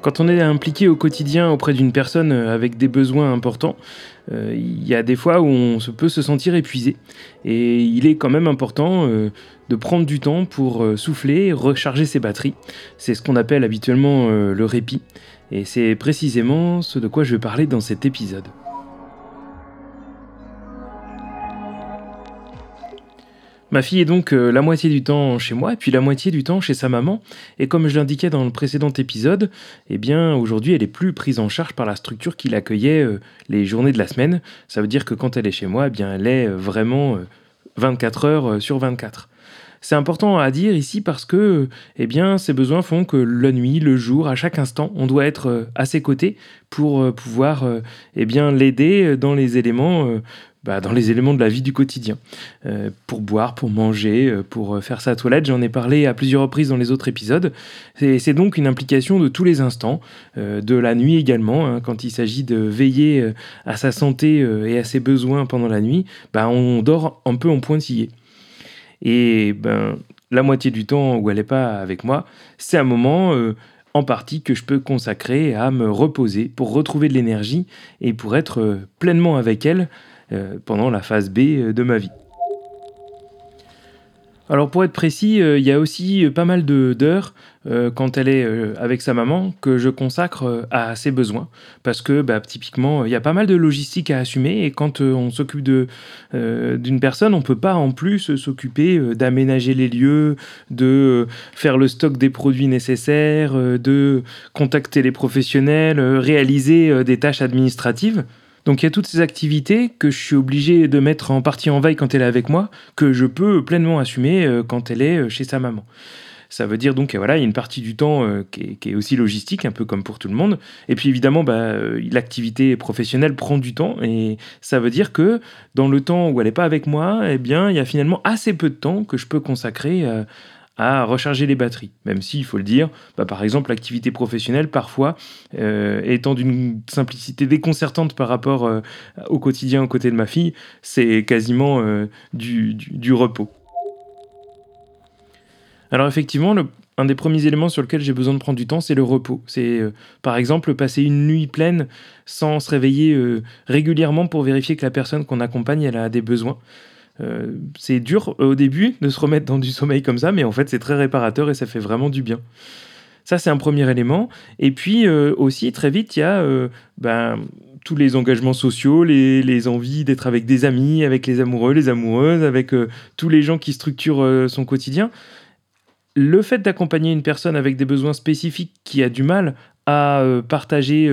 Quand on est impliqué au quotidien auprès d'une personne euh, avec des besoins importants, euh, il y a des fois où on peut se sentir épuisé. Et il est quand même important euh, de prendre du temps pour souffler, recharger ses batteries. C'est ce qu'on appelle habituellement le répit. Et c'est précisément ce de quoi je vais parler dans cet épisode. Ma fille est donc euh, la moitié du temps chez moi puis la moitié du temps chez sa maman. Et comme je l'indiquais dans le précédent épisode, eh bien aujourd'hui elle est plus prise en charge par la structure qui l'accueillait euh, les journées de la semaine. Ça veut dire que quand elle est chez moi, eh bien elle est euh, vraiment 24 heures sur 24. C'est important à dire ici parce que eh bien, besoins font que la nuit, le jour, à chaque instant, on doit être à ses côtés pour pouvoir eh bien l'aider dans les éléments bah, dans les éléments de la vie du quotidien. Euh, pour boire, pour manger, euh, pour euh, faire sa toilette, j'en ai parlé à plusieurs reprises dans les autres épisodes. C'est donc une implication de tous les instants, de la nuit également, hein, quand il s'agit de veiller à sa santé et à ses besoins pendant la nuit, bah, on dort un peu en pointillé. Et ben, la moitié du temps où elle n'est pas avec moi, c'est un moment en partie que je peux consacrer à me reposer pour retrouver de l'énergie et pour être pleinement avec elle pendant la phase B euh, de ma vie. Alors pour être précis, euh, il y a aussi pas mal d'heures quand elle est avec sa maman que je consacre à ses besoins. Parce que bah, typiquement, il y a pas mal de logistique à assumer et quand on s'occupe d'une personne, on ne peut pas en plus s'occuper d'aménager les lieux, de faire le stock des produits nécessaires, de contacter les professionnels, réaliser des tâches administratives. Donc il y a toutes ces activités que je suis obligé de mettre en partie en veille quand elle est avec moi, que je peux pleinement assumer euh, quand elle est euh, chez sa maman. Ça veut dire donc voilà, il y a une partie du temps euh, qui, est, aussi logistique, un peu comme pour tout le monde. Et puis évidemment, bah, l'activité professionnelle prend du temps. Et ça veut dire que dans le temps où elle n'est pas avec moi, eh bien, il y a finalement assez peu de temps que je peux consacrer à recharger les batteries. Même si, il faut le dire, bah, par exemple, l'activité professionnelle, parfois, euh, étant d'une simplicité déconcertante par rapport euh, au quotidien aux côtés de ma fille, c'est quasiment euh, du, repos. Alors effectivement, un des premiers éléments sur lequel j'ai besoin de prendre du temps, c'est le repos. C'est par exemple passer une nuit pleine sans se réveiller régulièrement pour vérifier que la personne qu'on accompagne, elle a des besoins. Euh, c'est dur au début de se remettre dans du sommeil comme ça, mais en fait c'est très réparateur et ça fait vraiment du bien. Ça c'est un premier élément. Et puis euh, aussi très vite il y a euh, ben, tous les engagements sociaux, les, les envies d'être avec des amis, avec les amoureux, les amoureuses, avec tous les gens qui structurent son quotidien. Le fait d'accompagner une personne avec des besoins spécifiques qui a du mal à partager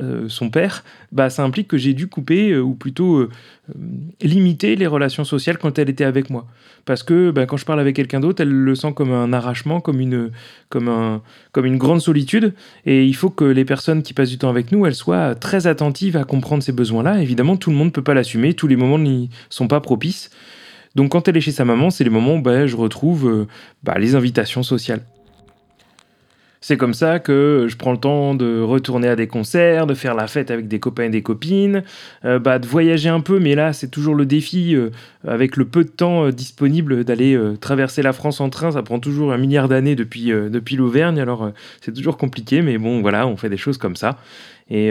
euh, son père, bah, ça implique que j'ai dû couper, euh, ou plutôt euh, limiter les relations sociales quand elle était avec moi. Parce que bah, quand je parle avec quelqu'un d'autre, elle le sent comme un arrachement, comme une, comme, un, comme une grande solitude. Et il faut que les personnes qui passent du temps avec nous, elles soient très attentives à comprendre ces besoins-là. Évidemment, tout le monde ne peut pas l'assumer, tous les moments n'y sont pas propices. Donc quand elle est chez sa maman, c'est les moments où bah, je retrouve les invitations sociales. C'est comme ça que je prends le temps de retourner à des concerts, de faire la fête avec des copains et des copines, euh, bah, de voyager un peu, mais là c'est toujours le défi, euh, avec le peu de temps euh, disponible, d'aller traverser la France en train, ça prend toujours un milliard d'années depuis, depuis l'Auvergne, alors c'est toujours compliqué, mais bon voilà, on fait des choses comme ça. Et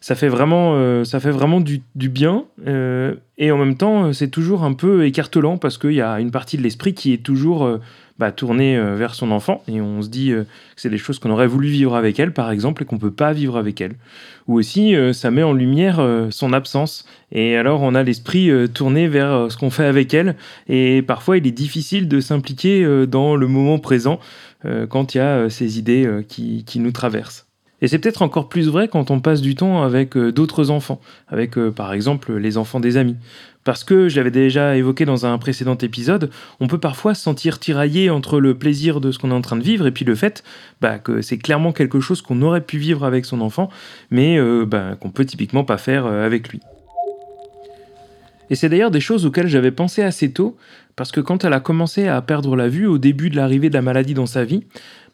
ça fait vraiment, ça fait vraiment du, du bien, et en même temps c'est toujours un peu écartelant parce qu'il y a une partie de l'esprit qui est toujours bah, tourner euh, vers son enfant et on se dit euh, que c'est des choses qu'on aurait voulu vivre avec elle, par exemple, et qu'on peut pas vivre avec elle. Ou aussi, euh, ça met en lumière son absence. Et alors, on a l'esprit tourné vers ce qu'on fait avec elle. Et parfois, il est difficile de s'impliquer dans le moment présent quand il y a ces idées qui, qui nous traversent. Et c'est peut-être encore plus vrai quand on passe du temps avec d'autres enfants, avec par exemple les enfants des amis. Parce que, je l'avais déjà évoqué dans un précédent épisode, on peut parfois se sentir tiraillé entre le plaisir de ce qu'on est en train de vivre et puis le fait bah, que c'est clairement quelque chose qu'on aurait pu vivre avec son enfant, mais euh, bah, qu'on peut typiquement pas faire euh, avec lui. Et c'est d'ailleurs des choses auxquelles j'avais pensé assez tôt, parce que quand elle a commencé à perdre la vue au début de l'arrivée de la maladie dans sa vie,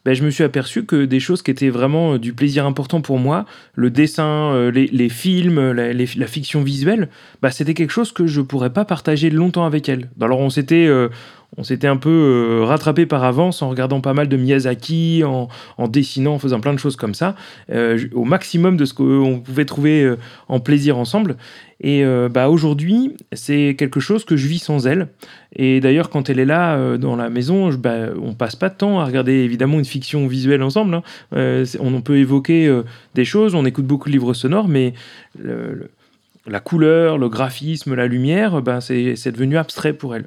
ben, je me suis aperçu que des choses qui étaient vraiment euh, du plaisir important pour moi, le dessin, euh, les, films, la, fiction visuelle, bah, c'était quelque chose que je pourrais pas partager longtemps avec elle. Alors on s'était, euh, on s'était un peu euh, rattrapé par avance en regardant pas mal de Miyazaki, en, dessinant, en faisant plein de choses comme ça, euh, au maximum de ce qu'on pouvait trouver euh, en plaisir ensemble. Et bah, aujourd'hui, c'est quelque chose que je vis sans elle. Et d'ailleurs, quand elle est là dans la maison, je, bah, on passe pas de temps à regarder évidemment une fiction visuelle ensemble. Hein. on peut évoquer des choses, on écoute beaucoup de livres sonores, mais la couleur, le graphisme, la lumière, ben c'est devenu abstrait pour elle.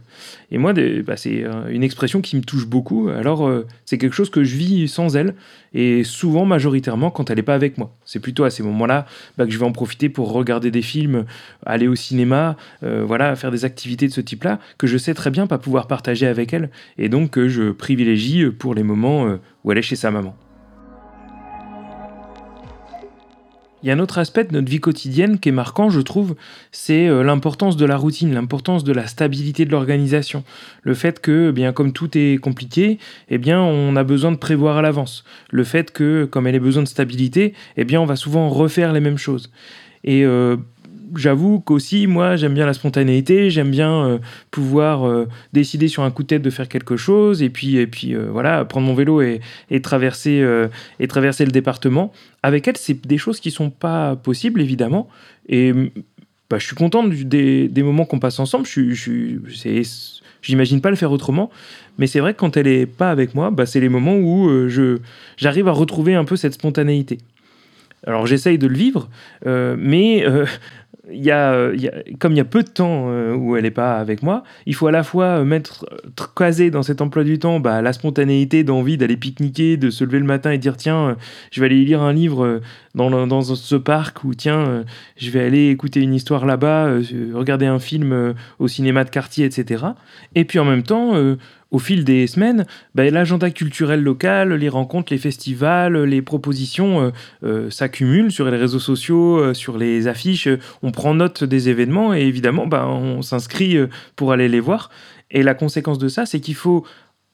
Et moi, ben c'est euh, une expression qui me touche beaucoup. Alors, euh, c'est quelque chose que je vis sans elle, et souvent, majoritairement, quand elle n'est pas avec moi. C'est plutôt à ces moments-là ben, que je vais en profiter pour regarder des films, aller au cinéma, voilà, faire des activités de ce type-là, que je sais très bien pas pouvoir partager avec elle, et donc que je privilégie pour les moments où elle est chez sa maman. Il y a un autre aspect de notre vie quotidienne qui est marquant, je trouve, c'est euh, l'importance de la routine, l'importance de la stabilité de l'organisation. Le fait que, eh bien, comme tout est compliqué, eh bien, on a besoin de prévoir à l'avance. Le fait que, comme elle a besoin de stabilité, eh bien, on va souvent refaire les mêmes choses. Et euh, j'avoue qu'aussi, moi, j'aime bien la spontanéité, j'aime bien euh, pouvoir euh, décider sur un coup de tête de faire quelque chose, et puis, et puis euh, voilà, prendre mon vélo et, et traverser, et traverser le département. Avec elle, c'est des choses qui sont pas possibles, évidemment, et bah, je suis content des, des, moments qu'on passe ensemble, je, je, j'imagine pas le faire autrement, mais c'est vrai que quand elle est pas avec moi, bah, c'est les moments où je, j'arrive à retrouver un peu cette spontanéité. Alors j'essaye de le vivre, mais il y, a, comme il y a peu de temps euh, où elle n'est pas avec moi, il faut à la fois mettre, caser dans cet emploi du temps bah, la spontanéité d'envie d'aller pique-niquer, de se lever le matin et dire tiens, euh, je vais aller lire un livre euh, dans, dans ce parc ou tiens, je vais aller écouter une histoire là-bas, regarder un film au cinéma de quartier, etc. Et puis en même temps, au fil des semaines, bah, l'agenda culturel local, les rencontres, les festivals, les propositions euh, euh, s'accumulent sur les réseaux sociaux, euh, sur les affiches. On prend note des événements et évidemment, bah, on s'inscrit pour aller les voir. Et la conséquence de ça, c'est qu'il faut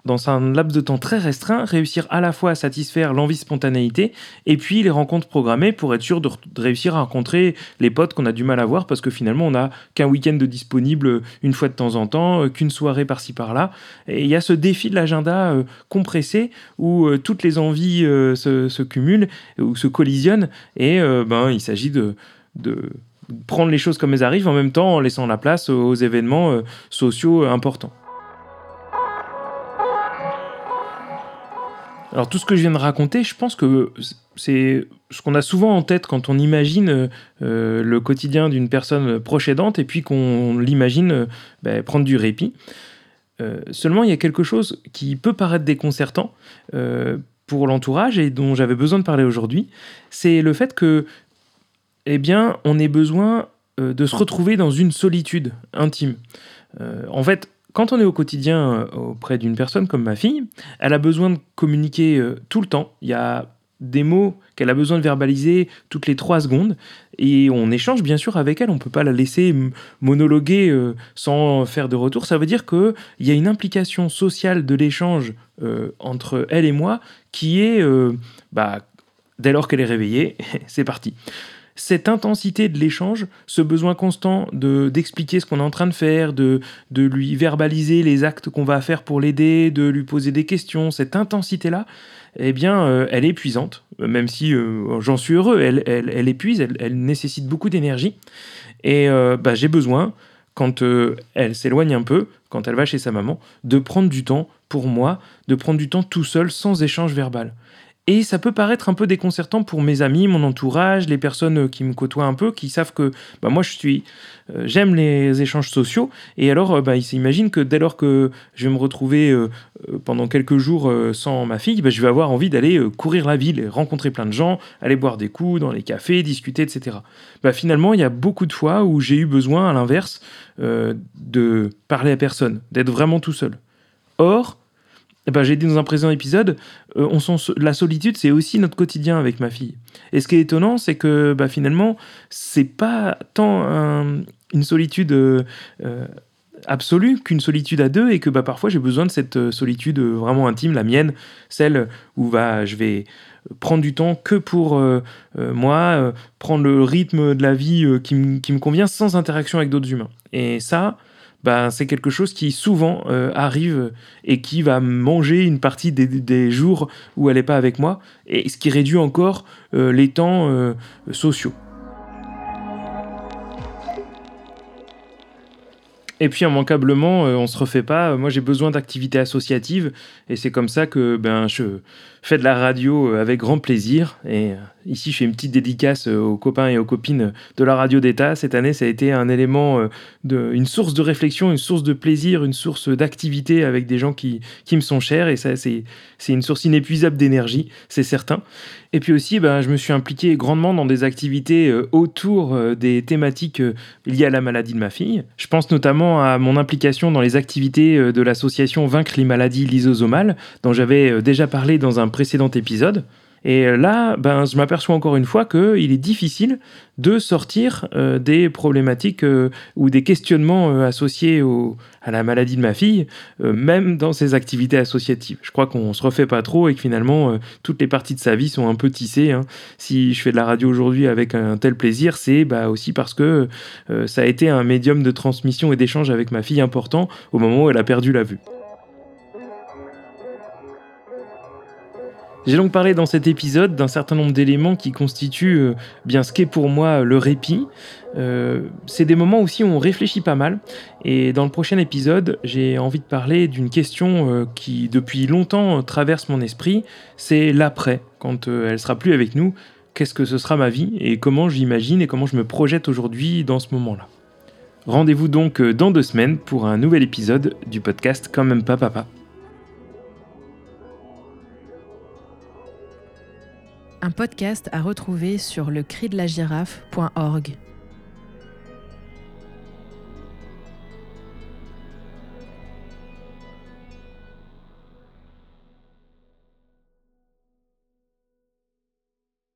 dans un laps de temps très restreint, réussir à la fois à satisfaire l'envie spontanéité et puis les rencontres programmées pour être sûr de, réussir à rencontrer les potes qu'on a du mal à voir parce que finalement on n'a qu'un week-end de disponible une fois de temps en temps, euh, qu'une soirée par-ci par-là. Et il y a ce défi de l'agenda euh, compressé où euh, toutes les envies se, cumulent ou se collisionnent et ben, il s'agit de, de prendre les choses comme elles arrivent en même temps en laissant la place aux événements sociaux importants. Alors tout ce que je viens de raconter, je pense que c'est ce qu'on a souvent en tête quand on imagine euh, le quotidien d'une personne proche et puis qu'on l'imagine euh, ben, prendre du répit. Euh, seulement, il y a quelque chose qui peut paraître déconcertant pour l'entourage et dont j'avais besoin de parler aujourd'hui, c'est le fait que, eh bien, on ait besoin de se retrouver dans une solitude intime. en fait, quand on est au quotidien euh, auprès d'une personne comme ma fille, elle a besoin de communiquer euh, tout le temps. Il y a des mots qu'elle a besoin de verbaliser toutes les trois secondes et on échange bien sûr avec elle. On ne peut pas la laisser monologuer euh, sans faire de retour. Ça veut dire qu'il y a une implication sociale de l'échange entre elle et moi qui est, bah, dès lors qu'elle est réveillée, c'est parti cette intensité de l'échange, ce besoin constant de d'expliquer ce qu'on est en train de faire, de, de lui verbaliser les actes qu'on va faire pour l'aider, de lui poser des questions, cette intensité-là, eh bien, euh, elle est épuisante, même si euh, j'en suis heureux, elle, elle, épuise, elle, nécessite beaucoup d'énergie. Et euh, bah, j'ai besoin, quand elle s'éloigne un peu, quand elle va chez sa maman, de prendre du temps pour moi, de prendre du temps tout seul, sans échange verbal. Et ça peut paraître un peu déconcertant pour mes amis, mon entourage, les personnes euh, qui me côtoient un peu, qui savent que bah, moi je suis, euh, j'aime les échanges sociaux. Et alors, euh, bah, ils s'imaginent que dès lors que je vais me retrouver pendant quelques jours sans ma fille, bah, je vais avoir envie d'aller courir la ville, rencontrer plein de gens, aller boire des coups dans les cafés, discuter, etc. Bah, finalement, il y a beaucoup de fois où j'ai eu besoin, à l'inverse, de parler à personne, d'être vraiment tout seul. Or, ben, j'ai dit dans un précédent épisode, euh, on sent, la solitude, c'est aussi notre quotidien avec ma fille. Et ce qui est étonnant, c'est que bah, finalement, c'est pas tant une solitude euh, euh, absolue qu'une solitude à deux, et que bah, parfois j'ai besoin de cette solitude vraiment intime, la mienne, celle où bah, je vais prendre du temps que pour moi, prendre le rythme de la vie qui me convient sans interaction avec d'autres humains. Et ça, ben, c'est quelque chose qui souvent euh, arrive et qui va manger une partie des, jours où elle n'est pas avec moi, et ce qui réduit encore euh, les temps euh, sociaux. Et puis immanquablement, on se refait pas. Moi, j'ai besoin d'activités associatives, et c'est comme ça que ben je fais de la radio avec grand plaisir. Et Ici, je fais une petite dédicace euh, aux copains et aux copines de la radio d'État. Cette année, ça a été un élément, euh, une source de réflexion, une source de plaisir, une source d'activité avec des gens qui, qui me sont chers. Et ça, c'est une source inépuisable d'énergie, c'est certain. Et puis aussi, ben, je me suis impliqué grandement dans des activités euh, autour des thématiques liées à la maladie de ma fille. Je pense notamment à mon implication dans les activités de l'association Vaincre les maladies lysosomales, dont j'avais déjà parlé dans un précédent épisode. Et là, ben, je m'aperçois encore une fois qu'il est difficile de sortir euh, des problématiques euh, ou des questionnements euh, associés à la maladie de ma fille, même dans ses activités associatives. Je crois qu'on se refait pas trop et que finalement, toutes les parties de sa vie sont un peu tissées. Hein. Si je fais de la radio aujourd'hui avec un tel plaisir, c'est bah, aussi parce que ça a été un médium de transmission et d'échange avec ma fille important au moment où elle a perdu la vue. J'ai donc parlé dans cet épisode d'un certain nombre d'éléments qui constituent euh, bien ce qu'est pour moi le répit. Euh, c'est des moments aussi où on réfléchit pas mal. Et dans le prochain épisode, j'ai envie de parler d'une question euh, qui depuis longtemps traverse mon esprit. C'est l'après, quand elle sera plus avec nous. Qu'est-ce que ce sera ma vie et comment j'imagine et comment je me projette aujourd'hui dans ce moment-là. Rendez-vous donc dans deux semaines pour un nouvel épisode du podcast Quand même pas papa. Un podcast à retrouver sur le.